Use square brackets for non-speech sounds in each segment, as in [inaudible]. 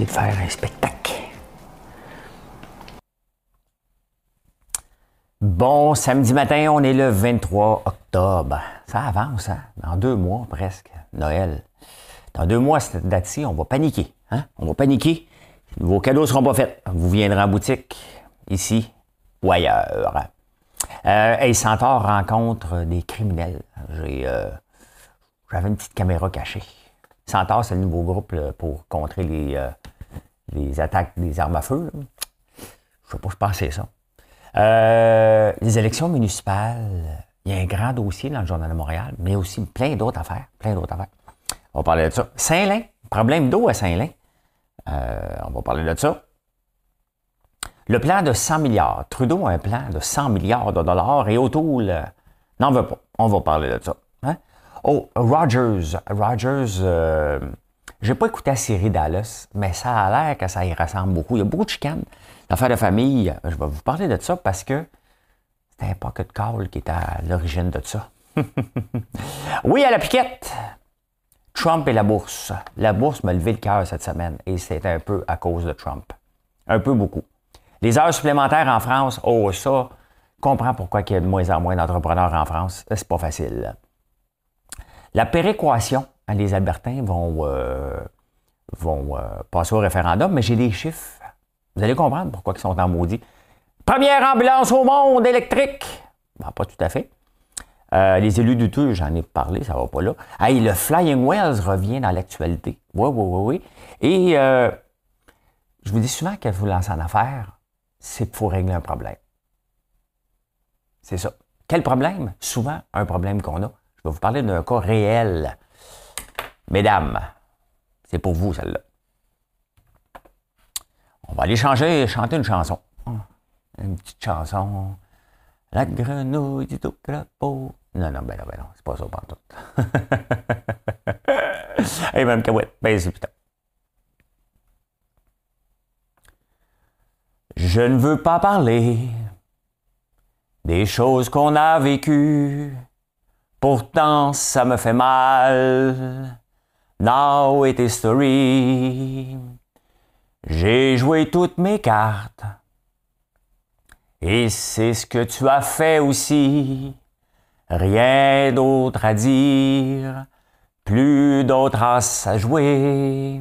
De faire un spectacle. Bon, samedi matin, on est le 23 octobre. Ça avance, hein? Dans deux mois presque, Noël. Dans deux mois, cette date-ci, on va paniquer. Hein? On va paniquer. Vos cadeaux ne seront pas faits. Vous viendrez en boutique, ici ou ailleurs. Euh, hey, Centaure rencontre des criminels. J'ai, euh, j'avais une petite caméra cachée. Centaure, c'est le nouveau groupe pour contrer les, euh, les attaques des armes à feu. Je ne sais pas, je pensais ça. Euh, les élections municipales, il y a un grand dossier dans le Journal de Montréal, mais aussi plein d'autres affaires. Plein d'autres affaires. On va parler de ça. Saint-Lin, problème d'eau à Saint-Lin. Euh, on va parler de ça. Le plan de 100 milliards. Trudeau a un plan de 100 milliards de dollars et O'Toole n'en veut pas. On va parler de ça. Hein? Oh, Rogers. Rogers, euh, j'ai pas écouté la série Dallas, mais ça a l'air que ça y ressemble beaucoup. Il y a beaucoup de chicanes. L'affaire de famille, je vais vous parler de ça parce que c'était un pocket call qui était à l'origine de ça. [laughs] oui, à la piquette. Trump et la bourse. La bourse m'a levé le cœur cette semaine et c'est un peu à cause de Trump. Un peu beaucoup. Les heures supplémentaires en France, oh ça, comprends pourquoi il y a de moins en moins d'entrepreneurs en France. C'est pas facile. La péréquation, hein, les Albertains vont, euh, vont euh, passer au référendum, mais j'ai des chiffres. Vous allez comprendre pourquoi ils sont en maudit. Première ambulance au monde électrique. Ben, pas tout à fait. Euh, les élus du tout, j'en ai parlé, ça va pas là. Hey, le Flying Wells revient dans l'actualité. Oui, oui, oui, oui. Et je vous dis souvent que vous lancez en affaires, c'est pour régler un problème. C'est ça. Quel problème? Souvent, un problème qu'on a. Je vais vous parler d'un cas réel. Mesdames, c'est pour vous celle-là. On va aller changer, chanter une chanson. Une petite chanson. La grenouille du tout crapaud. Non, non, ben non, ben non, c'est pas ça pour tout. [laughs] hey, même cahouette, ben c'est putain. Je ne veux pas parler des choses qu'on a vécues Pourtant, ça me fait mal. Now it is story. J'ai joué toutes mes cartes. Et c'est ce que tu as fait aussi. Rien d'autre à dire. Plus d'autres as à jouer.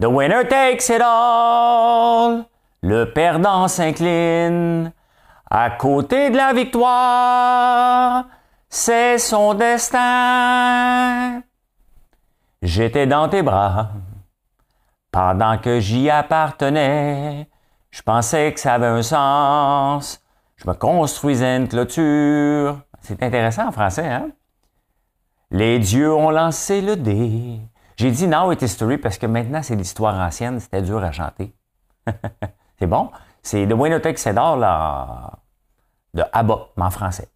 The winner takes it all. Le perdant s'incline. À côté de la victoire c'est son destin. J'étais dans tes bras pendant que j'y appartenais. Je pensais que ça avait un sens. Je me construisais une clôture. C'est intéressant en français, hein? Les dieux ont lancé le dé. J'ai dit Now it history parce que maintenant c'est l'histoire ancienne, c'était dur à chanter. [laughs] c'est bon? C'est Winner c'est d'or là, de Abba, mais en français.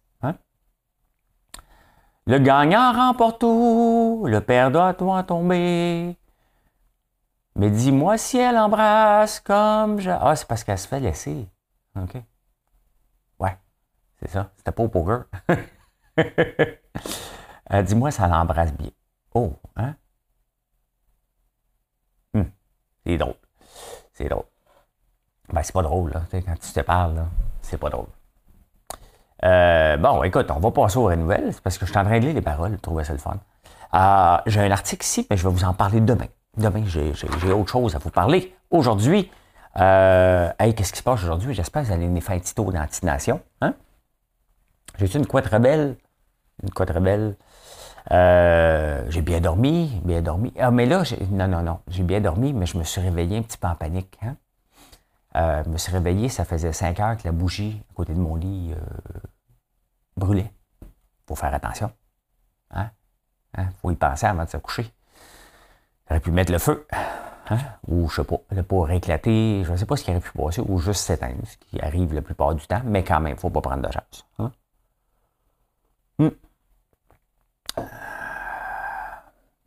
Le gagnant remporte tout, le perdant doit tomber. Mais dis-moi si elle embrasse comme je. Ah, c'est parce qu'elle se fait laisser. OK. Ouais, c'est ça. C'était pas au poker. [laughs] Euh, dis-moi si elle embrasse bien. Oh, hein? Hum, c'est drôle. C'est drôle. Ben, c'est pas drôle, là. quand tu te parles, là, c'est pas drôle. Euh, bon, écoute, on va passer aux nouvelles, parce que je suis en train de lire les paroles, je trouvais ça le fun. Euh, j'ai un article ici, mais je vais vous en parler demain. Demain, j'ai autre chose à vous parler. Aujourd'hui, euh, hey, qu'est-ce qui se passe aujourd'hui? J'espère que vous allez me faire un petit tour. Hein? J'ai une quoi très belle. Une quoi très belle. Euh, j'ai bien dormi, bien dormi. Ah, mais là, non, non, non, j'ai bien dormi, mais je me suis réveillé un petit peu en panique. Hein? Euh, je me suis réveillé, ça faisait 5 heures que la bougie à côté de mon lit euh, brûlait. Il faut faire attention. Il hein? hein? faut y penser avant de se coucher. J'aurais pu mettre le feu. Hein? Ou, je sais pas, le pas éclater, je ne sais pas ce qui arrive plus passer, ou juste s'éteindre, ce qui arrive la plupart du temps, mais quand même, il ne faut pas prendre de chance. Hein? Hmm.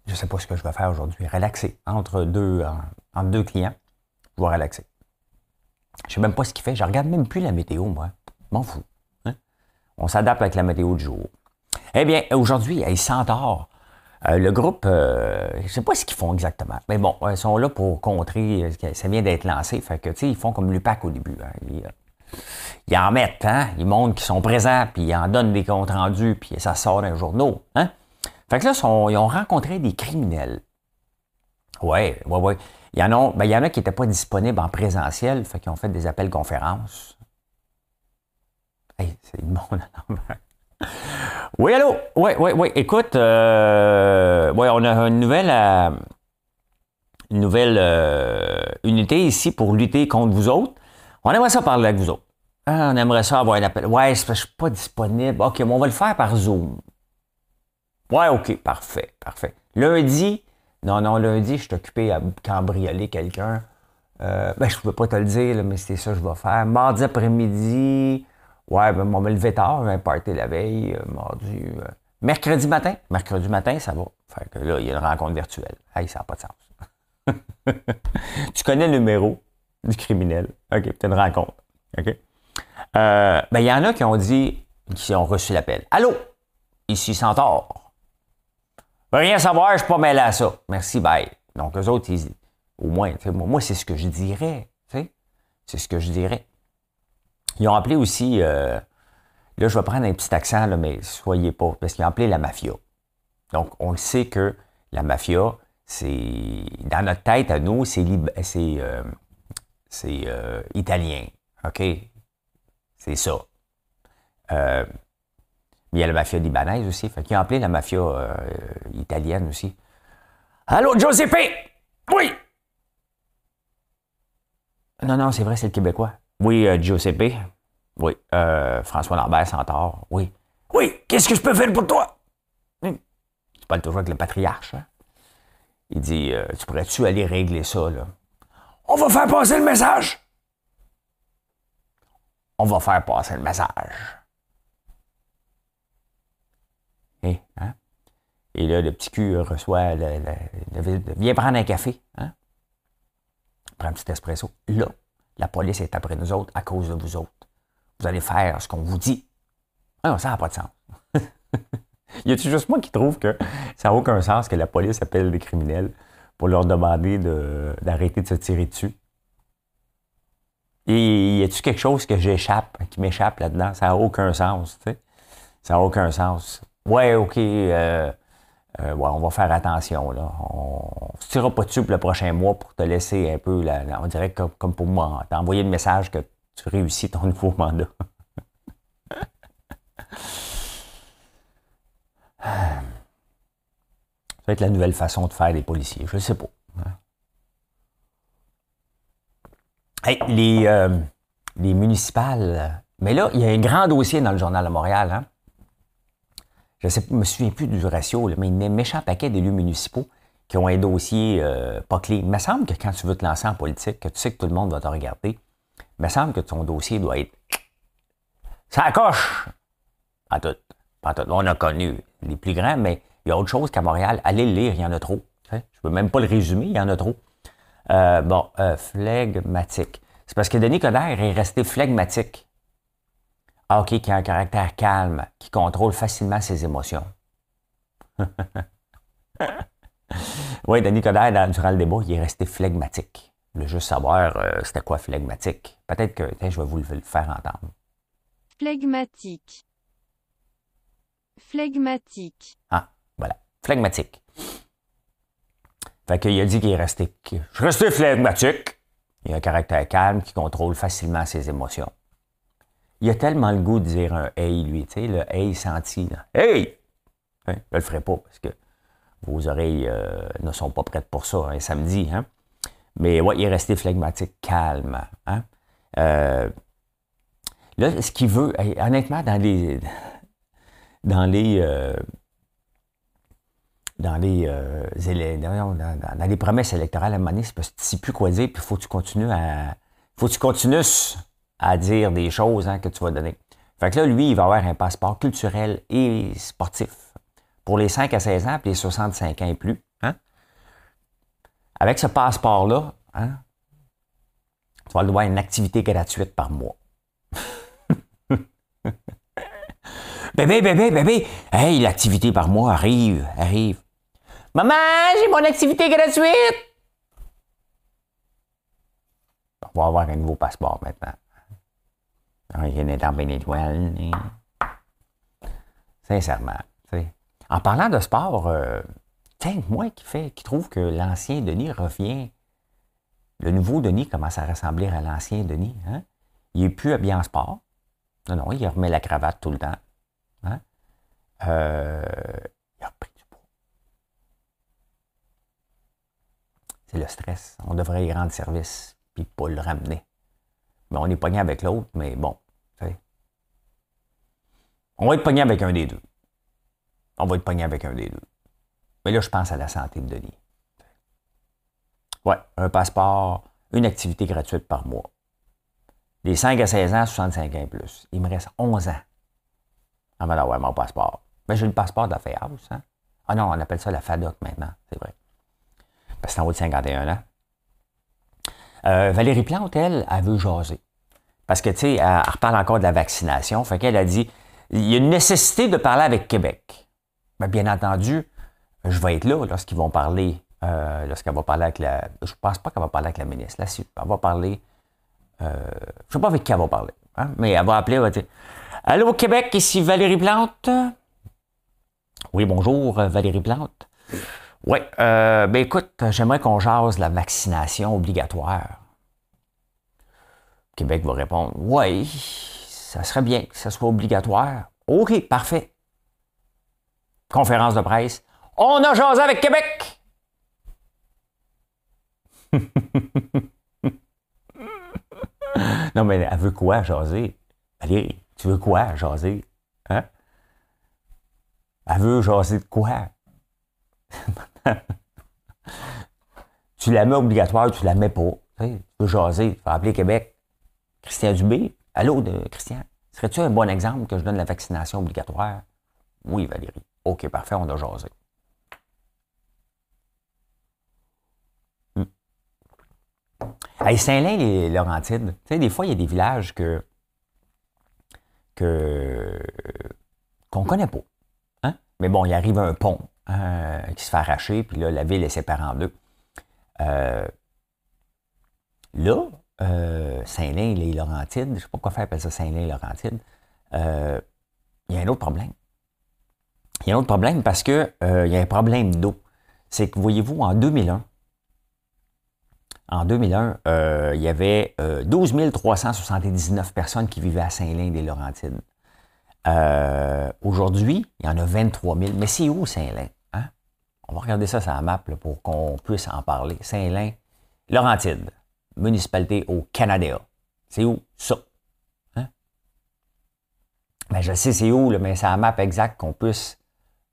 Je ne sais pas ce que je vais faire aujourd'hui. Relaxer entre deux, entre deux clients. Je vais relaxer. Je sais même pas ce qu'il fait. Je regarde même plus la météo, moi. M'en fous. Hein? On s'adapte avec la météo du jour. Eh bien, aujourd'hui, ils Centaure, euh, le groupe, euh, je ne sais pas ce qu'ils font exactement, mais bon, ils sont là pour contrer, euh, ça vient d'être lancé, fait que, tu sais, ils font comme l'UPAC au début. Hein. Ils, en mettent, hein? ils montrent qu'ils sont présents, puis ils en donnent des comptes rendus, puis ça sort dans les journaux. Hein? Fait que là, ils ont rencontré des criminels. Ouais, ouais, ouais. Il y en a, ben, il y en a qui n'étaient pas disponibles en présentiel, fait qu'ils ont fait des appels conférences. Hey, c'est le monde Oui, allô? Oui, oui, oui. Écoute, euh, ouais, on a une nouvelle, euh, une nouvelle euh, unité ici pour lutter contre vous autres. On aimerait ça parler avec vous autres. Ah, on aimerait ça avoir un appel. Ouais, je ne suis pas disponible. OK, mais on va le faire par Zoom. Ouais, OK, parfait, parfait. Lundi, non, non, lundi, je suis occupé à cambrioler quelqu'un. Euh, ben, je ne peux pas te le dire, mais c'est ça que je vais faire. Mardi après-midi, ouais, ben, on me lever tard, j'ai un party la veille, euh, mardi. Euh, mercredi matin, mercredi matin, ça va. Fait que là, il y a une rencontre virtuelle. Hey, ça n'a pas de sens. [laughs] tu connais le numéro du criminel? OK, c'est une rencontre. OK? ben, il y en a qui ont dit, qui ont reçu l'appel. Allô, ici Centaure. Rien savoir, je suis pas mêlé à ça. Merci, bye. Donc, eux autres, ils, au moins, moi, c'est ce que je dirais. C'est ce que je dirais. Ils ont appelé aussi, euh, là, je vais prendre un petit accent, là, mais soyez pas, parce qu'ils ont appelé la mafia. Donc, on le sait que la mafia, c'est, dans notre tête, à nous, c'est, c'est, euh, c'est euh, italien. OK? C'est ça. Il y a la mafia libanaise aussi. Fait qu'ils ont appelé la mafia euh, italienne aussi. Allô, Giuseppe? Oui! Non, non, c'est vrai, c'est le Québécois. Oui, euh, Giuseppe. Oui. Euh, François Lambert Centaure. Oui. Oui, qu'est-ce que je peux faire pour toi? Tu parles toujours avec le patriarche. Hein? Il dit Tu pourrais-tu aller régler ça, là? On va faire passer le message! On va faire passer le message. Hein? Et là, le petit cul reçoit le, Viens prendre un café. Hein? Prends un petit espresso. Là, la police est après nous autres à cause de vous autres. Vous allez faire ce qu'on vous dit. Non, ça n'a pas de sens. [laughs] y a-t-il juste moi qui trouve que ça n'a aucun sens que la police appelle des criminels pour leur demander d'arrêter de, se tirer dessus? Et y a-t-il quelque chose que j'échappe, qui m'échappe là-dedans? Ça n'a aucun sens, tu sais. Ça n'a aucun sens. Ouais, OK, euh, euh, on va faire attention. Là. On ne se tirera pas dessus pour le prochain mois pour te laisser un peu, on dirait comme, pour moi, t'envoyer le message que tu réussis ton [laughs] nouveau mandat. Ça va être la nouvelle façon de faire des policiers, je ne sais pas. Les, euh, les municipales, mais là, il y a un grand dossier dans le Journal de Montréal. Hein? Je ne me souviens plus du ratio, mais il y a un méchant paquet d'élus municipaux qui ont un dossier euh, pas clé. Il me semble que quand tu veux te lancer en politique, que tu sais que tout le monde va te regarder, il me semble que ton dossier doit être. Ça coche! Pas tout. Pas tout. On a connu les plus grands, mais il y a autre chose qu'à Montréal. Allez le lire, il y en a trop. Je ne peux même pas le résumer, il y en a trop. Euh, bon, euh, flegmatique. C'est parce que Denis Coderre est resté flegmatique. Ah, OK, qui a un caractère calme, qui contrôle facilement ses émotions. [laughs] oui, Denis Coderre, durant le débat, il est resté flegmatique. Je juste savoir euh, c'était quoi flegmatique. Peut-être que je vais vous le faire entendre. Flegmatique. Flegmatique. Ah, voilà. Flegmatique. Fait qu'il a dit qu'il est resté. Je suis resté flegmatique. Il a un caractère calme qui contrôle facilement ses émotions il a tellement le goût de dire un hey, lui, tu sais, le hey senti, là. Hey! Hein, je le ferai pas parce que vos oreilles euh, ne sont pas prêtes pour ça un hein, samedi, hein. Mais ouais, il est resté flegmatique, calme, hein. Euh, là, ce qu'il veut, honnêtement, dans les. [laughs] Dans les. Euh, dans les, dans les promesses électorales à un moment donné, c'est parce que tu sais plus quoi dire, puis faut que tu continues à. faut que tu continues à dire des choses hein, que tu vas donner. Fait que là, lui, il va avoir un passeport culturel et sportif pour les 5 à 16 ans, puis les 65 ans et plus. Hein? Avec ce passeport-là, hein, tu vas avoir une activité gratuite par mois. [laughs] bébé, bébé, bébé, hey, l'activité par mois arrive, arrive. Maman, j'ai mon activité gratuite! On va avoir un nouveau passeport maintenant. Il y a une. Sincèrement. En parlant de sport, euh, moi qui, trouve que l'ancien Denis revient. Le nouveau Denis commence à ressembler à l'ancien Denis. Hein? Il n'est plus habillé en sport. Non, non, il remet la cravate tout le temps. Hein? Euh, il a repris du poids. C'est le stress. On devrait y rendre service puis pas le ramener. Mais on est pogné avec l'autre, mais bon. On va être pogné avec un des deux. On va être pogné avec un des deux. Mais là, je pense à la santé de Denis. Ouais, un passeport, une activité gratuite par mois. Des 5 à 16 ans, 65 ans et plus. Il me reste 11 ans avant d'avoir mon passeport. Mais j'ai le passeport de la House, hein? Ah non, on appelle ça la FADOC maintenant, c'est vrai. Parce que c'est en haut de 51 ans. Euh, Valérie Plante, elle, elle veut jaser. Parce que, tu sais, elle, reparle encore de la vaccination. Fait qu'elle a dit il y a une nécessité de parler avec Québec. Ben, bien entendu, je vais être là lorsqu'ils vont parler, euh, lorsqu'elle va parler avec la. Je pense pas qu'elle va parler avec la ministre. Là, si, elle va parler. Euh, je sais pas avec qui elle va parler. hein, mais elle va appeler, elle va Allô, Québec, ici Valérie Plante? Oui, bonjour, euh, Valérie Plante. Oui, euh, ben écoute, j'aimerais qu'on jase la vaccination obligatoire. Québec va répondre Oui, ça serait bien que ça soit obligatoire. OK, parfait. Conférence de presse. On a jasé avec Québec! [laughs] non, mais elle veut quoi, jaser? Valérie, tu veux quoi, jaser? Hein? Elle veut jaser de quoi? [laughs] tu la mets obligatoire, tu la mets pas. Tu, veux jaser, tu vas appeler Québec. Christian Dubé, allô, Christian, serais-tu un bon exemple que je donne la vaccination obligatoire? Oui, Valérie. OK, parfait, on a jasé. Hmm. Hey, Saint-Lin, les Laurentides, tu sais, des fois, il y a des villages que que qu'on connaît pas. Hein? Mais bon, il arrive un pont hein, qui se fait arracher, puis là, la ville est séparée en deux. Euh, là, euh, Saint-Lin, les Laurentides, je ne sais pas pourquoi faire appeler ça Saint-Lin, Laurentides, euh, il y a un autre problème. Il y a un autre problème parce que euh, il y a un problème d'eau. C'est que, voyez-vous, en 2001, en 2001, euh, il y avait euh, 12 379 personnes qui vivaient à Saint-Lin des Laurentides. Euh, Aujourd'hui, il y en a 23 000. Mais c'est où Saint-Lin? Hein? On va regarder ça sur la map pour qu'on puisse en parler. Saint-Lin, Laurentides, municipalité au Canada. C'est où ça? Hein? Ben, je sais c'est où, mais c'est la map exacte qu'on puisse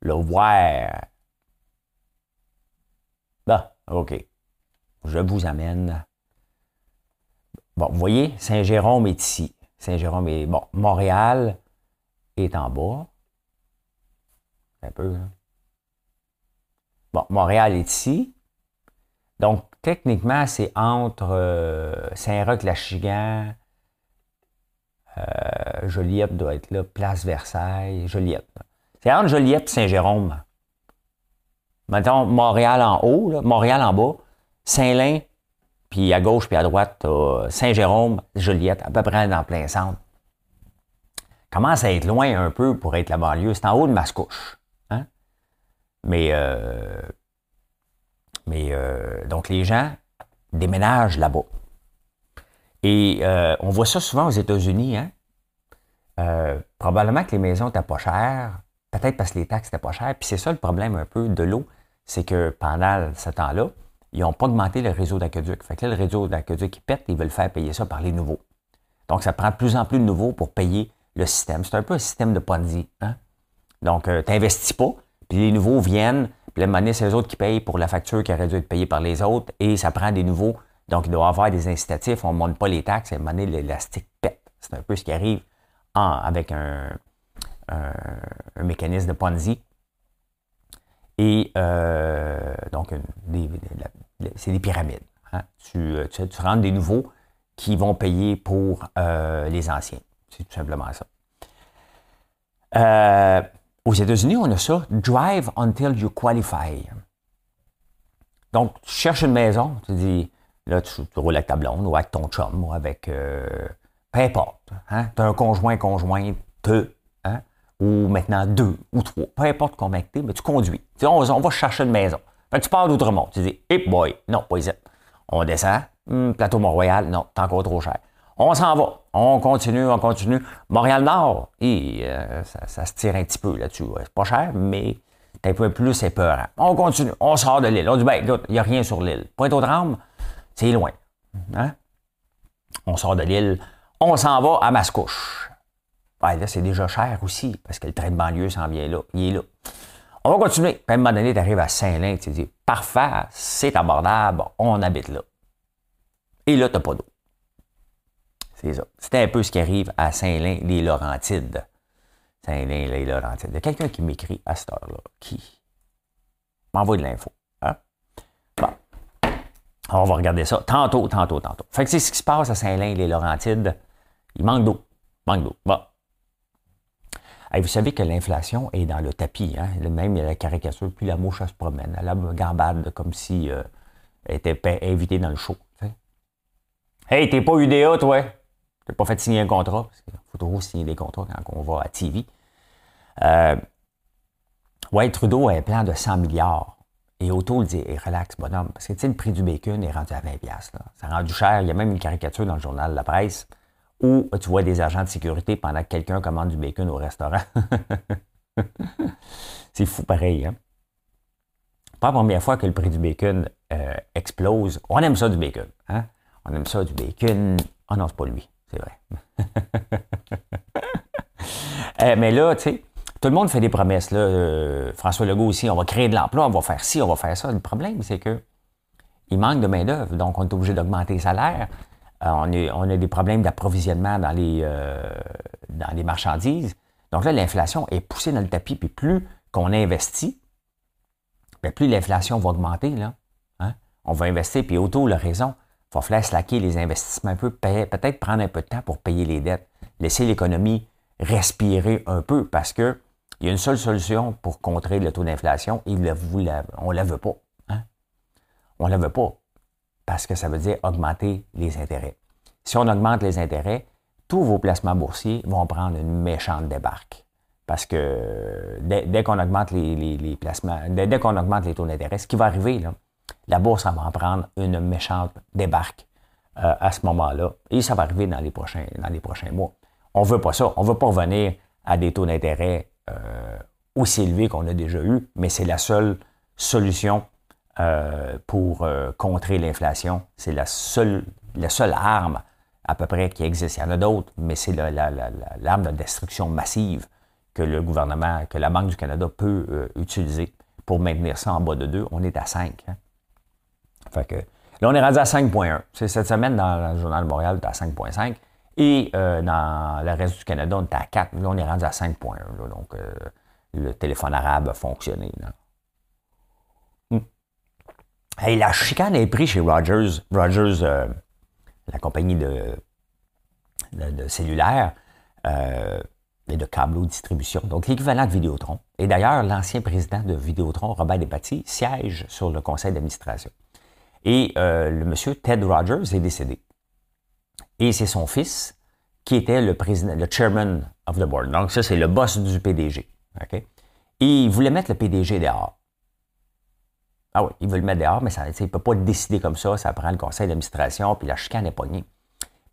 le voir. Bon, OK. Je vous amène. Bon, vous voyez, Saint-Jérôme est ici. Saint-Jérôme est. Bon, Montréal est en bas. Un peu. Là. Bon, Montréal est ici. Donc, techniquement, c'est entre euh, Saint-Roch-Lachigan, euh, Joliette doit être là, Place Versailles, Joliette. C'est entre Joliette et Saint-Jérôme. Mettons Montréal en haut, Montréal en bas, Saint-Lin, puis à gauche puis à droite, Saint-Jérôme, Joliette, à peu près dans le plein centre. Commence à être loin un peu pour être la banlieue. C'est en haut de Mascouche. Mais, euh, mais euh, donc les gens déménagent là-bas. Et euh, on voit ça souvent aux États-Unis. Hein? Euh, probablement que les maisons n'étaient pas chères, peut-être parce que les taxes n'étaient pas chères. Puis c'est ça le problème un peu de l'eau, c'est que pendant ce temps-là, ils n'ont pas augmenté le réseau d'aqueduc. Fait que là, le réseau d'aqueduc qui pète, ils veulent faire payer ça par les nouveaux. Donc, ça prend de plus en plus de nouveaux pour payer le système. C'est un peu un système de Ponzi. Hein? Donc, euh, tu n'investis pas, puis les nouveaux viennent, Puis la monnaie, c'est eux autres qui payent pour la facture qui aurait dû être payée par les autres et ça prend des nouveaux. Donc, il doit y avoir des incitatifs. On ne monte pas les taxes. La monnaie, l'élastique pète. C'est un peu ce qui arrive avec un, mécanisme de Ponzi. Et euh, donc, c'est des pyramides. Hein. Tu, tu, tu, rentres des nouveaux qui vont payer pour euh, les anciens. C'est tout simplement ça. Euh, aux États-Unis, on a ça, drive until you qualify. Donc, tu cherches une maison, tu dis, là, tu, roules avec ta blonde ou avec ton chum ou avec, euh, peu importe. Hein? Tu as un conjoint, conjoint, deux, hein? ou maintenant deux ou trois, peu importe combien tu es, mais tu conduis. Tu dis, on, va chercher une maison. Fait tu pars d'Outremont, tu dis, hey boy, non, pas ici. On descend, hmm, plateau Mont-Royal, non, c'est encore trop cher. On s'en va. On continue, on continue. Montréal-Nord, euh, ça, se tire un petit peu là-dessus. C'est pas cher, mais c'est un peu plus épeurant. On continue. On sort de l'île. On dit, ben, écoute, il n'y a rien sur l'île. Pointe-aux-Trembles, c'est loin. Hein? On sort de l'île. On s'en va à Mascouche. Là, c'est déjà cher aussi, parce que le train de banlieue s'en vient là. Il est là. On va continuer. Puis à un moment donné, tu arrives à Saint-Lin, tu dis, parfait, c'est abordable, on habite là. Et là, tu n'as pas d'eau. C'est ça. C'était un peu ce qui arrive à Saint-Lin, les Laurentides. Saint-Lin, les Laurentides. Il y a quelqu'un qui m'écrit à cette heure-là, qui m'envoie de l'info. Hein? Bon. on va regarder ça tantôt, tantôt, tantôt. Fait que c'est ce qui se passe à Saint-Lin, les Laurentides. Il manque d'eau. Il manque d'eau. Bon. vous savez que l'inflation est dans le tapis. Hein? Même la caricature, puis la mouche, se promène. Elle a gambade comme si euh, elle était invitée dans le show. Hey, t'es pas UDA, toi? N'as pas fait signer un contrat, parce qu'il faut toujours signer des contrats quand on va à TV. Euh, ouais, Trudeau a un plan de 100 milliards. Et Auto le dit, relax, bonhomme, parce que tu sais, le prix du bacon est rendu à 20 là. Ça a rendu cher. Il y a même une caricature dans le journal La Presse où tu vois des agents de sécurité pendant que quelqu'un commande du bacon au restaurant. [laughs] C'est fou pareil, hein? Pas la première fois que le prix du bacon euh, explose. On aime ça du bacon, hein? On aime ça du bacon. Ah non, c'est pas lui c'est vrai. [laughs] Euh, mais là, tu sais, tout le monde fait des promesses. Là. Euh, François Legault aussi, on va créer de l'emploi, on va faire ci, on va faire ça. Le problème, c'est que il manque de main-d'œuvre, donc on est obligé d'augmenter les salaires. Euh, on, a des problèmes d'approvisionnement dans, les, dans les marchandises. Donc là, l'inflation est poussée dans le tapis, puis plus qu'on investit, bien, plus l'inflation va augmenter. Là. Hein. On va investir, puis Auto a raison. Il va falloir slacker les investissements un peu, peut-être prendre un peu de temps pour payer les dettes, laisser l'économie respirer un peu parce que il y a une seule solution pour contrer le taux d'inflation et on ne la veut pas. Hein? On ne la veut pas parce que ça veut dire augmenter les intérêts. Si on augmente les intérêts, tous vos placements boursiers vont prendre une méchante débarque. Parce que dès, qu'on augmente les, placements, dès, dès qu'on augmente les taux d'intérêt, ce qui va arriver, là, la bourse va en prendre une méchante débarque euh, à ce moment-là. Et ça va arriver dans les prochains, dans les prochains mois. On ne veut pas ça. On ne veut pas revenir à des taux d'intérêt euh, aussi élevés qu'on a déjà eu, mais c'est la seule solution euh, pour contrer l'inflation. C'est la seule, arme à peu près qui existe. Il y en a d'autres, mais c'est l'arme de destruction massive que le gouvernement, que la Banque du Canada peut utiliser pour maintenir ça en bas de 2. On est à 5. Là, on est rendu à 5.1. C'est cette semaine, dans le Journal de Montréal, on à 5.5. Et euh, dans le reste du Canada, on est à 4. Là, on est rendu à 5.1. Donc, euh, le téléphone arabe a fonctionné. Hmm. la chicane est prise chez Rogers. Rogers, euh, la compagnie de, de, cellulaire et de câble distribution, donc l'équivalent de Vidéotron. Et d'ailleurs, l'ancien président de Vidéotron, Robert Despatie, siège sur le conseil d'administration. Et euh, le monsieur Ted Rogers est décédé. Et c'est son fils qui était le président, le chairman of the board. Donc, ça, c'est le boss du PDG. Et il voulait mettre le PDG dehors. Ah oui, il veut le mettre dehors, mais ça, il ne peut pas décider comme ça. Ça prend le conseil d'administration, puis la chicane est pognée.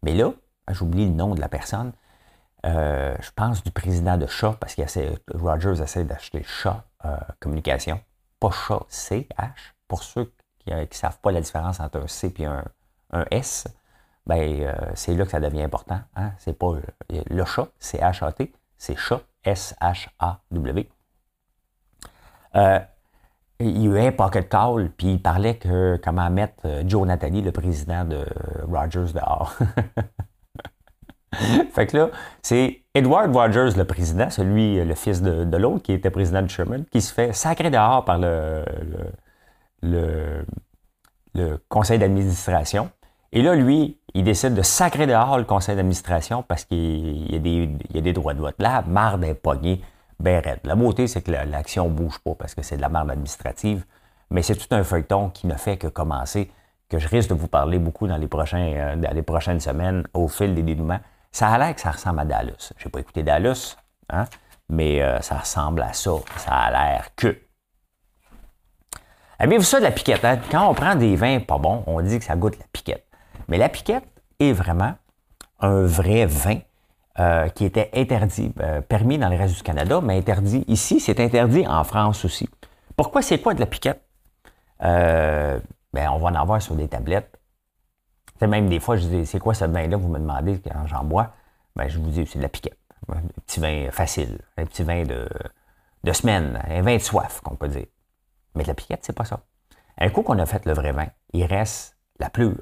Mais là, j'oublie le nom de la personne. Euh, je pense du président de Chat, parce que Rogers essaie d'acheter Chat euh, Communication. Pas Chat, CH, pour ceux qui ne savent pas la différence entre un C et un, S, ben, euh, c'est là que ça devient important. Hein? C'est pas euh, le chat, c'est H-A-T, c'est chat, S-H-A-W. Euh, il y a eu un pocket call, puis il parlait que comment mettre euh, Joe Nathalie, le président de Rogers, dehors. [laughs] fait que là, c'est Edward Rogers, le président, celui, le fils de, l'autre, qui était président de Sherman, qui se fait sacrer dehors par le, le conseil d'administration. Et là, lui, il décide de sacrer dehors le conseil d'administration parce qu'il y, a des droits de vote. Là, marde est pognée, ben raide. La beauté, c'est que l'action ne bouge pas parce que c'est de la marde administrative. Mais c'est tout un feuilleton qui ne fait que commencer, que je risque de vous parler beaucoup dans les, prochains, euh, dans les prochaines semaines au fil des dénouements. Ça a l'air que ça ressemble à Dallas. Je n'ai pas écouté Dallas, hein, mais euh, ça ressemble à ça. Ça a l'air que. Aimez-vous ça de la piquette? Hein? Quand on prend des vins pas bons, on dit que ça goûte la piquette. Mais la piquette est vraiment un vrai vin euh, qui était interdit, euh, permis dans le reste du Canada, mais interdit ici, c'est interdit en France aussi. Pourquoi c'est quoi de la piquette? Euh, ben, on va en avoir sur des tablettes. C'est même des fois, je dis, c'est quoi ce vin-là? Vous me demandez quand j'en bois. Ben, je vous dis, c'est de la piquette. Un petit vin facile, un petit vin de, de semaine, un vin de soif, qu'on peut dire. Mais de la piquette, c'est pas ça. Un coup qu'on a fait le vrai vin, il reste la pleure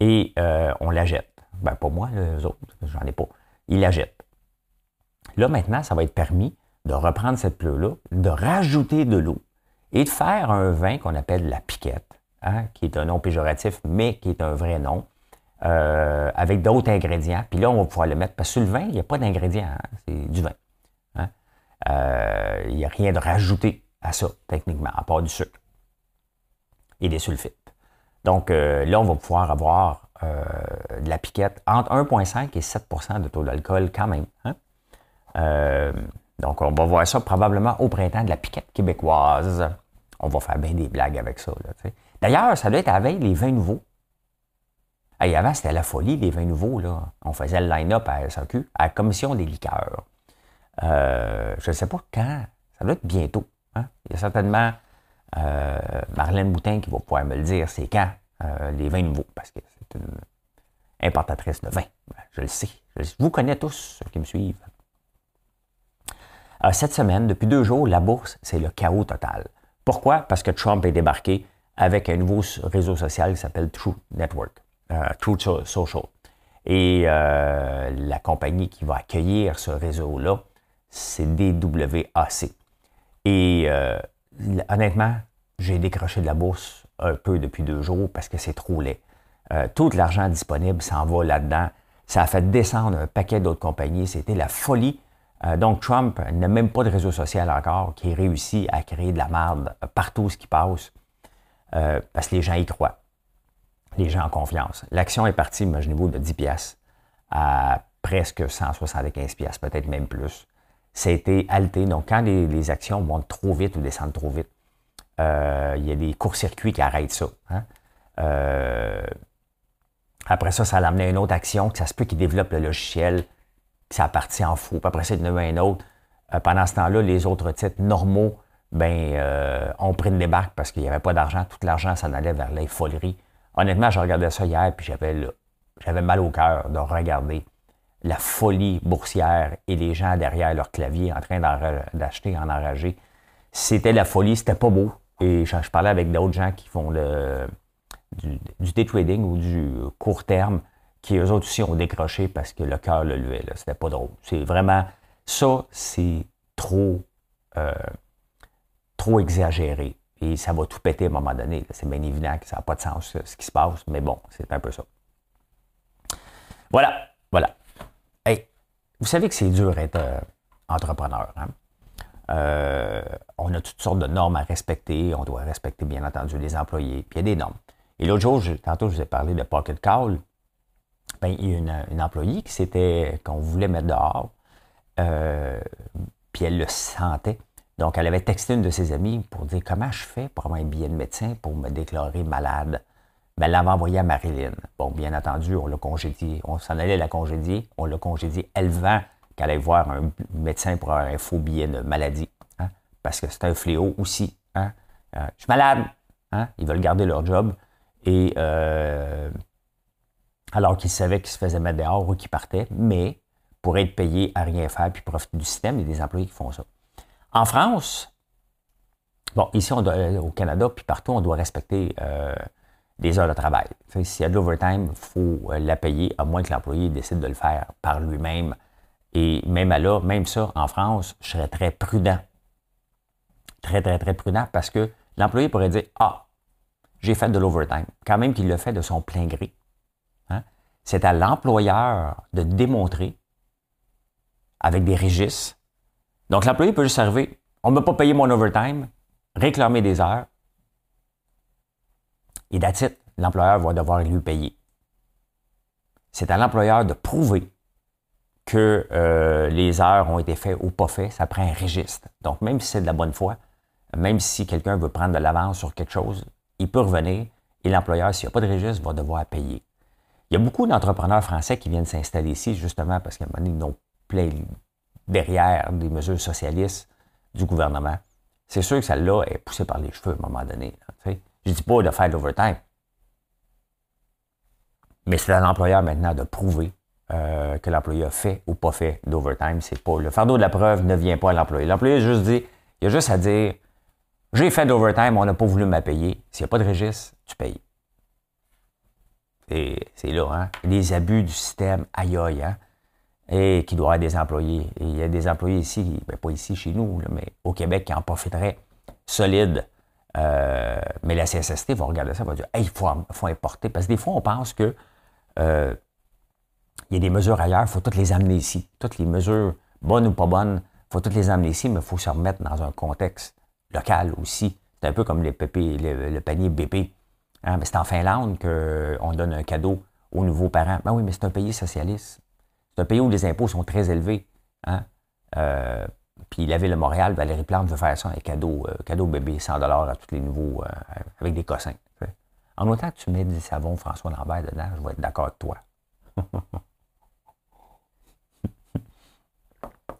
et euh, on la jette. Ben, pas moi, les autres, j'en ai pas. Ils la jettent. Là, maintenant, ça va être permis de reprendre cette pleure-là, de rajouter de l'eau et de faire un vin qu'on appelle la piquette, hein, qui est un nom péjoratif, mais qui est un vrai nom, euh, avec d'autres ingrédients. Puis là, on va pouvoir le mettre, parce que sur le vin, il n'y a pas d'ingrédients, hein, c'est du vin. Hein. Euh, il n'y a rien de rajouté à ça, techniquement, à part du sucre et des sulfites. Donc euh, là, on va pouvoir avoir euh, de la piquette entre 1,5 et 7 de taux d'alcool quand même. Hein. Euh, donc on va voir ça probablement au printemps de la piquette québécoise. On va faire bien des blagues avec ça. D'ailleurs, ça doit être veille les vins nouveaux. avant, c'était la folie, les vins nouveaux. Là. On faisait le line-up à SAQ, à la commission des liqueurs. je ne sais pas quand. Ça doit être bientôt. Hein? Il y a certainement euh, Marlène Boutin qui va pouvoir me le dire, c'est quand euh, les vins nouveaux, parce que c'est une importatrice de vin. Je le sais. Vous connais tous, ceux qui me suivent. Euh, cette semaine, depuis deux jours, la bourse, c'est le chaos total. Pourquoi? Parce que Trump est débarqué avec un nouveau réseau social qui s'appelle True Network, True Social. Et la compagnie qui va accueillir ce réseau-là, c'est DWAC. Et honnêtement, j'ai décroché de la bourse un peu depuis deux jours parce que c'est trop laid. Euh, tout l'argent disponible s'en va là-dedans. Ça a fait descendre un paquet d'autres compagnies. C'était la folie. Euh, donc, Trump n'a même pas de réseau social encore qui réussit à créer de la merde partout ce qui passe euh, parce que les gens y croient. Les gens ont confiance. L'action est partie, imaginez-vous, de 10 pièces à presque 175 pièces, peut-être même plus. C'était halté. Donc, quand les actions montent trop vite ou descendent trop vite, euh, il y a des courts-circuits qui arrêtent ça. Hein. Euh, après ça, ça a amené une autre action, que ça se peut qu'ils développent le logiciel, que ça parti en fou. Puis après ça, il y en a un autre. Euh, pendant ce temps-là, les autres titres normaux ben, ont pris une débarque parce qu'il n'y avait pas d'argent. Tout l'argent s'en allait vers les foleries. Honnêtement, je regardais ça hier, puis j'avais, j'avais mal au cœur de regarder la folie boursière et les gens derrière leur clavier en train d'acheter en enragé. C'était la folie, c'était pas beau. Et je, parlais avec d'autres gens qui font le, du, day trading ou du court terme, qui eux autres aussi ont décroché parce que le cœur le levait. C'était pas drôle. C'est vraiment. Ça, c'est trop, euh, trop exagéré. Et ça va tout péter à un moment donné. C'est bien évident que ça n'a pas de sens ce qui se passe, mais bon, c'est un peu ça. Voilà, voilà. Vous savez que c'est dur d'être euh, entrepreneur. Hein? Euh, on a toutes sortes de normes à respecter. On doit respecter, bien entendu, les employés. Puis il y a des normes. Et l'autre jour, tantôt, je vous ai parlé de Pocket Call. Ben, il y a une, une employée qui qu'on voulait mettre dehors, euh, puis elle le sentait. Donc, elle avait texté une de ses amies pour dire comment je fais pour avoir un billet de médecin pour me déclarer malade. Ben, elle l'avait envoyé à Marilyn. Bon, bien entendu, on l'a congédié. On s'en allait la congédier. On l'a congédié. Elle vend qu'elle aille voir un médecin pour avoir un faux billet de maladie. Hein, parce que c'est un fléau aussi. Hein. Euh, je suis malade. Hein, ils veulent garder leur job. Et euh, alors qu'ils savaient qu'ils se faisaient mettre dehors ou qu'ils partaient, mais pour être payés à rien faire puis profiter du système, il y a des employés qui font ça. En France, Bon, ici, on doit- au Canada, puis partout, on doit respecter euh, des heures de travail. S'il y a de l'overtime, il faut euh, la payer, à moins que l'employé décide de le faire par lui-même. Et même à là, même ça, en France, je serais très prudent. Très, très, très prudent parce que l'employé pourrait dire Ah, j'ai fait de l'overtime. Quand même qu'il le fait de son plein gré. Hein? C'est à l'employeur de démontrer avec des registres. Donc, l'employé peut juste arriver On ne m'a pas payé mon overtime, réclamer des heures. Et it. L'employeur va devoir lui payer. C'est à l'employeur de prouver que euh, les heures ont été faites ou pas faites. Ça prend un registre. Donc, même si c'est de la bonne foi, même si quelqu'un veut prendre de l'avance sur quelque chose, il peut revenir et l'employeur, s'il n'y a pas de registre, va devoir payer. Il y a beaucoup d'entrepreneurs français qui viennent s'installer ici justement parce qu'à un moment donné, ils ont plein derrière des mesures socialistes du gouvernement. C'est sûr que celle-là est poussée par les cheveux à un moment donné. Je dis pas de faire de l'overtime. Mais c'est à l'employeur maintenant de prouver euh, que l'employé a fait ou pas fait d'overtime. C'est pas le fardeau de la preuve ne vient pas à l'employé. L'employé juste dit, il a juste à dire j'ai fait d'overtime, on n'a pas voulu me payer. S'il n'y a pas de registre, tu payes. C'est là, hein? Les abus du système, aïe aïe, hein? Et qui doit avoir des employés. Et il y a des employés ici, ben pas ici chez nous, mais au Québec qui en profiteraient solide. Euh, mais la CSST va regarder ça, va dire Hey, il faut, importer. Parce que des fois, on pense que euh, il y a des mesures ailleurs, il faut toutes les amener ici. Toutes les mesures, bonnes ou pas bonnes, il faut toutes les amener ici, mais il faut se remettre dans un contexte local aussi. C'est un peu comme le, panier BP. Hein, mais c'est en Finlande qu'on donne un cadeau aux nouveaux parents. Ben oui, mais c'est un pays socialiste. C'est un pays où les impôts sont très élevés. Hein? Euh, puis la ville de Montréal, Valérie Plante veut faire ça, un cadeau, euh, cadeau bébé, 100 à tous les nouveaux, euh, avec des cossins. En autant que tu mets du savon François Lambert dedans, je vais être d'accord avec toi. [laughs]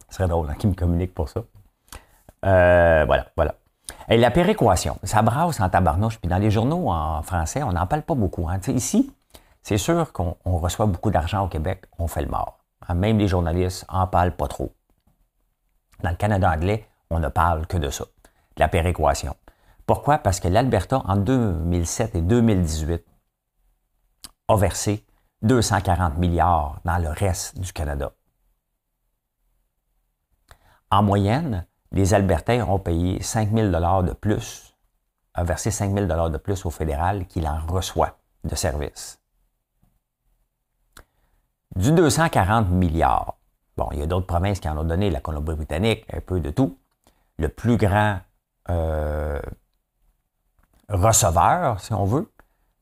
Ce serait drôle hein, qu'il me communique pour ça. Euh, voilà, voilà. Et la péréquation, ça brasse en tabarnouche. Puis dans les journaux en français, on n'en parle pas beaucoup. hein. Ici, c'est sûr qu'on on reçoit beaucoup d'argent au Québec, on fait le mort. Hein, Même les journalistes en parlent pas trop. Dans le Canada anglais, on ne parle que de ça, de la péréquation. Pourquoi? Parce que l'Alberta, en 2007 et 2018, a versé 240 milliards dans le reste du Canada. En moyenne, les Albertains ont payé 5 000 de plus, a versé 5 000 de plus au fédéral qu'il en reçoit de services. Du 240 milliards, bon, il y a d'autres provinces qui en ont donné, la Colombie-Britannique, un peu de tout. Le plus grand euh, receveur, si on veut,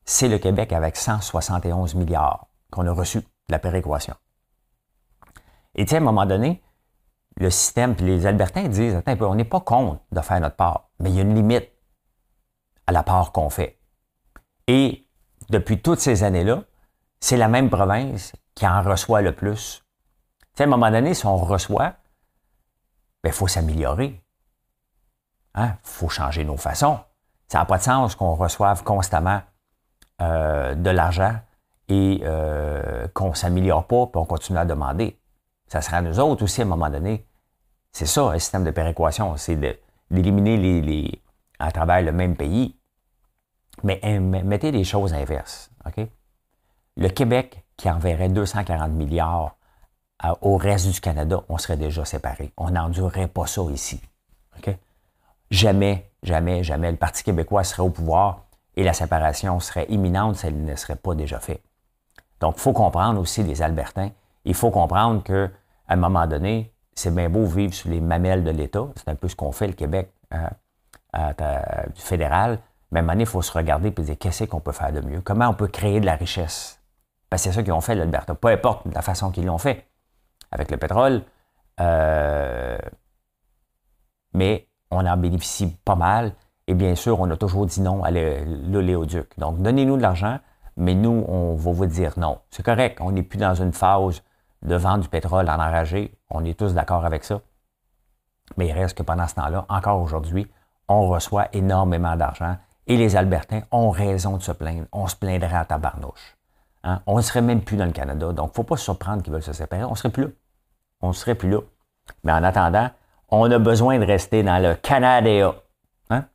c'est le Québec avec 171 milliards qu'on a reçus de la péréquation. Et tu à un moment donné, le système, puis les Albertains disent, attends un peu, on n'est pas contre de faire notre part, mais il y a une limite à la part qu'on fait. Et depuis toutes ces années-là, c'est la même province qui en reçoit le plus. Sais, à un moment donné, si on reçoit, il faut s'améliorer. Il hein? faut changer nos façons. Ça n'a pas de sens qu'on reçoive constamment euh, de l'argent et euh, qu'on ne s'améliore pas, puis on continue à demander. Ça sera à nous autres aussi à un moment donné. C'est ça, un système de péréquation, c'est d'éliminer les, à travers le même pays. Mais hein, mais mettez les choses inverses. OK? Le Québec qui enverrait 240 milliards au reste du Canada, on serait déjà séparés. On n'endurerait pas ça ici. Jamais, jamais, jamais le Parti québécois serait au pouvoir et la séparation serait imminente si elle ne serait pas déjà faite. Donc, il faut comprendre aussi les Albertains. Il faut comprendre qu'à un moment donné, c'est bien beau vivre sous les mamelles de l'État. C'est un peu ce qu'on fait, le Québec, euh, du fédéral. Mais à un moment donné, il faut se regarder et dire qu'est-ce qu'on peut faire de mieux? Comment on peut créer de la richesse? Parce que c'est ça qu'ils ont fait, l'Alberta. Peu importe la façon qu'ils l'ont fait. Avec le pétrole, euh, mais on en bénéficie pas mal. Et bien sûr, on a toujours dit non à l'é- l'oléoduc. Donc, donnez-nous de l'argent, mais nous, on va vous dire non. C'est correct, on n'est plus dans une phase de vendre du pétrole en enragé. On est tous d'accord avec ça. Mais il reste que pendant ce temps-là, encore aujourd'hui, on reçoit énormément d'argent et les Albertains ont raison de se plaindre. On se plaindrait à tabarnouche. Hein? On ne serait même plus dans le Canada. Donc, il ne faut pas se surprendre qu'ils veulent se séparer. On ne serait plus là on ne serait plus là. Mais en attendant, on a besoin de rester dans le Canada. Hein?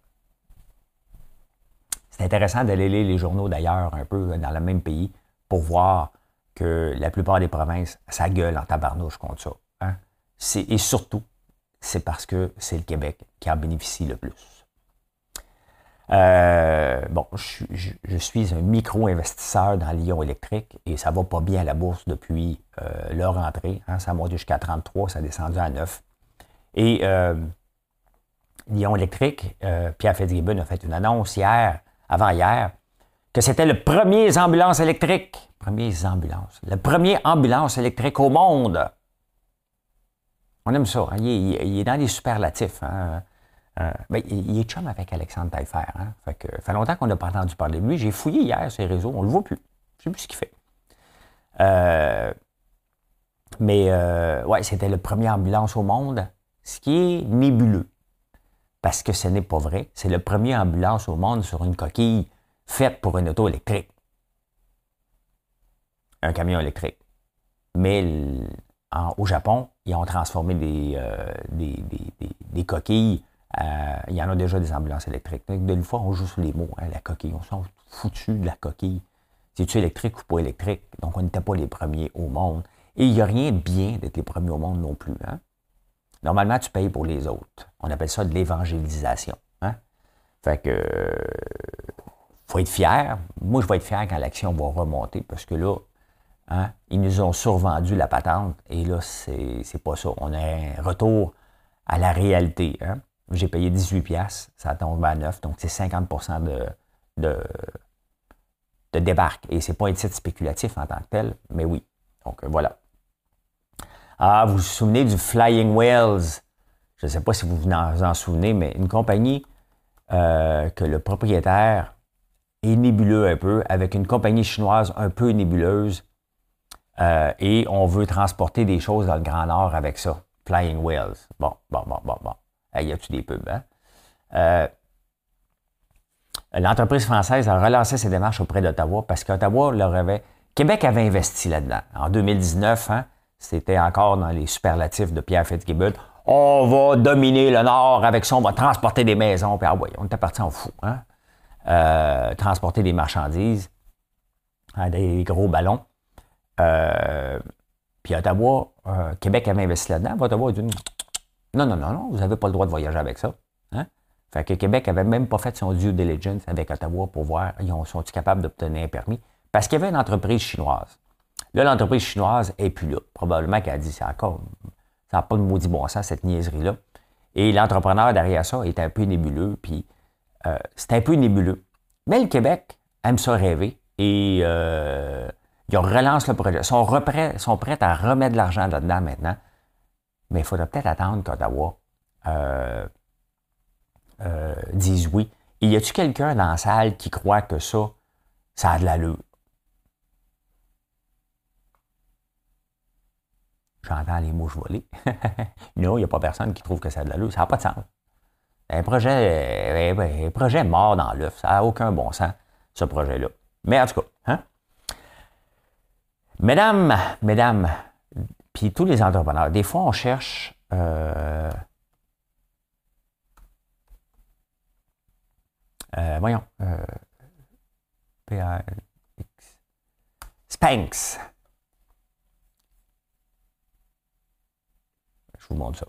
C'est intéressant d'aller lire les journaux d'ailleurs un peu euh, dans le même pays pour voir que la plupart des provinces, ça en tabarnouche contre ça. Hein? Et surtout, c'est parce que c'est le Québec qui en bénéficie le plus. Euh, bon, je, suis un micro-investisseur dans Lyon électrique et ça va pas bien à la bourse depuis euh, leur entrée. Hein, ça a monté jusqu'à 33, ça a descendu à 9. Et euh, Lyon électrique, Pierre Fitzgibbon a fait une annonce hier, avant-hier, que c'était le premier ambulance électrique. Premier ambulance. Le premier ambulance électrique au monde. On aime ça. Hein. Il, est dans les superlatifs. Hein. Euh, ben, il est chum avec Alexandre Taillefer. Hein? Fait que, longtemps qu'on n'a pas entendu parler de lui. J'ai fouillé hier ses réseaux, on ne le voit plus. Je sais plus ce qu'il fait. Euh, mais euh, ouais, c'était le premier ambulance au monde, ce qui est nébuleux. Parce que ce n'est pas vrai. C'est le premier ambulance au monde sur une coquille faite pour une auto électrique. Un camion électrique. Mais au Japon, ils ont transformé des, des coquilles euh, il y en a déjà des ambulances électriques. de une fois, on joue sur les mots, hein, la coquille. On s'en foutu de la coquille. C'est-tu électrique ou pas électrique? Donc, on n'était pas les premiers au monde. Et il n'y a rien de bien d'être les premiers au monde non plus. Hein. Normalement, tu payes pour les autres. On appelle ça de l'évangélisation. Hein? Fait que faut être fier. Moi, je vais être fier quand l'action va remonter parce que là, hein, ils nous ont survendu la patente et là, c'est pas ça. On a un retour à la réalité. J'ai payé 18 pièces, ça tombe à 9, donc c'est 50 de, de, de débarque. Et ce n'est pas un titre spéculatif en tant que tel, mais oui. Donc euh, voilà. Ah, vous vous souvenez du Flying Whales? Je ne sais pas si vous vous en, souvenez, mais une compagnie euh, que le propriétaire est nébuleux un peu, avec une compagnie chinoise un peu nébuleuse, euh, et on veut transporter des choses dans le Grand Nord avec ça. Flying Whales. Bon, bon, bon, bon, bon. Il y a-tu des pubs, hein? Euh, l'entreprise française a relancé ses démarches auprès d'Ottawa parce qu'Ottawa leur avait. Québec avait investi là-dedans. En 2019, hein, c'était encore dans les superlatifs de Pierre Fitzgibbon. On va dominer le Nord avec ça, on va transporter des maisons. Puis, ah oui, on était parti en fou. Hein? Euh, transporter des marchandises, hein, des gros ballons. Euh, puis Ottawa, Québec avait investi là-dedans. A non, non, non, non, vous n'avez pas le droit de voyager avec ça. Hein? Fait que Québec n'avait même pas fait son due diligence avec Ottawa pour voir, ils sont-ils capables d'obtenir un permis? Parce qu'il y avait une entreprise chinoise. Là, l'entreprise chinoise n'est plus là. Probablement qu'elle a dit, c'est encore, ça n'a pas de maudit bon sens, cette niaiserie-là. Et l'entrepreneur derrière ça est un peu nébuleux, puis euh, c'est un peu nébuleux. Mais le Québec aime ça rêver et euh, ils relancent le projet. Ils sont, sont prêts à remettre de l'argent là-dedans maintenant mais il faudra peut-être attendre qu'Ottawa euh, euh, dise oui. Y a-t-il quelqu'un dans la salle qui croit que ça, ça a de l'allure? J'entends les mouches voler. [laughs] non, il n'y a pas personne qui trouve que ça a de l'allure. Ça n'a pas de sens. Un projet, un projet mort dans l'œuf. Ça n'a aucun bon sens, ce projet-là. Mais en tout cas, hein? Mesdames, mesdames, puis tous les entrepreneurs, des fois, on cherche euh, euh, voyons, euh, P-A-X, Spanx. Je vous montre ça.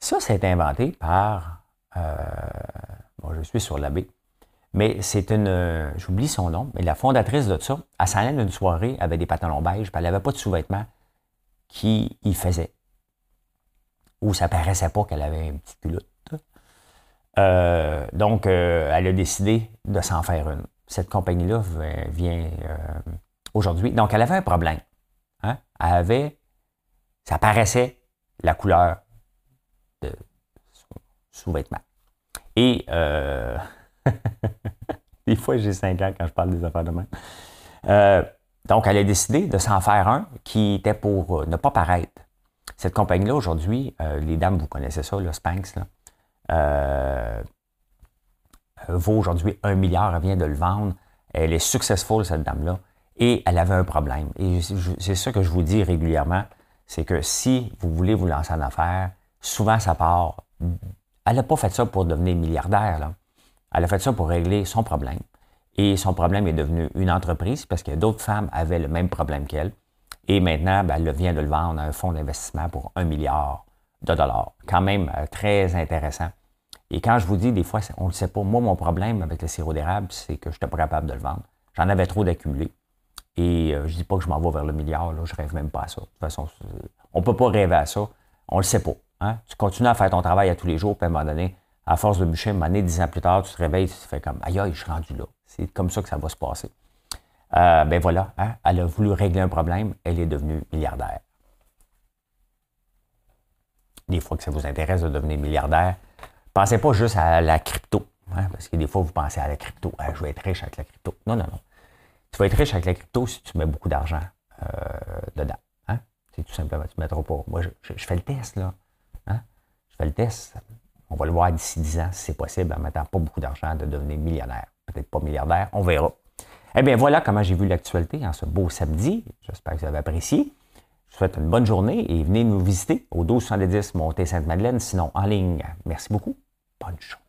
Ça, c'est inventé par, bon, je suis sur la baie, mais c'est une, j'oublie son nom, mais la fondatrice de ça, elle s'en allait d'une soirée avec des pantalons beige, puis elle n'avait pas de sous-vêtements qui y faisait. Ou ça paraissait pas qu'elle avait une petite culotte. Euh, donc, euh, elle a décidé de s'en faire une. Cette compagnie-là vient euh, aujourd'hui. Donc, elle avait un problème. Hein? Elle avait, ça paraissait la couleur de son sous-vêtement. Et [laughs] des fois, j'ai 5 ans quand je parle des affaires de même. Donc, elle a décidé de s'en faire un qui était pour euh, ne pas paraître. Cette compagnie-là, aujourd'hui, euh, les dames, vous connaissez ça, le Spanx, euh, vaut aujourd'hui un milliard. Elle vient de le vendre. Elle est successful, cette dame-là. Et elle avait un problème. Et c'est ça que je vous dis régulièrement, c'est que si vous voulez vous lancer en affaires, souvent ça part. Elle n'a pas fait ça pour devenir milliardaire. Là. Elle a fait ça pour régler son problème. Et son problème est devenu une entreprise parce que d'autres femmes avaient le même problème qu'elle. Et maintenant, ben, elle vient de le vendre à un fonds d'investissement pour un milliard de dollars. Quand même euh, très intéressant. Et quand je vous dis, des fois, on ne le sait pas. Moi, mon problème avec le sirop d'érable, c'est que je n'étais pas capable de le vendre. J'en avais trop d'accumulés. Et euh, je ne dis pas que je m'en vais vers le milliard, là, je rêve même pas à ça. De toute façon, on ne peut pas rêver à ça. On ne le sait pas. Hein. Tu continues à faire ton travail à tous les jours, puis à un moment donné, à force de bûcher, une année, dix ans plus tard, tu te réveilles, tu te fais comme Aïe, aïe, je suis rendu là. C'est comme ça que ça va se passer. Euh, ben voilà, hein, elle a voulu régler un problème, elle est devenue milliardaire. Des fois que ça vous intéresse de devenir milliardaire, pensez pas juste à la crypto. Hein, parce que des fois, vous pensez à la crypto. Ah, je vais être riche avec la crypto. Non, non, non. Tu vas être riche avec la crypto si tu mets beaucoup d'argent euh, dedans. Hein? C'est tout simplement, tu ne mettras pas. Moi, je, fais le test, là. Hein? Je fais le test. On va le voir d'ici 10 ans si c'est possible en mettant pas beaucoup d'argent de devenir millionnaire. Peut-être pas milliardaire, on verra. Eh bien, voilà comment j'ai vu l'actualité en ce beau samedi. J'espère que vous avez apprécié. Je vous souhaite une bonne journée et venez nous visiter au 1270 Montée Sainte-Madeleine, sinon en ligne. Merci beaucoup. Bonne journée.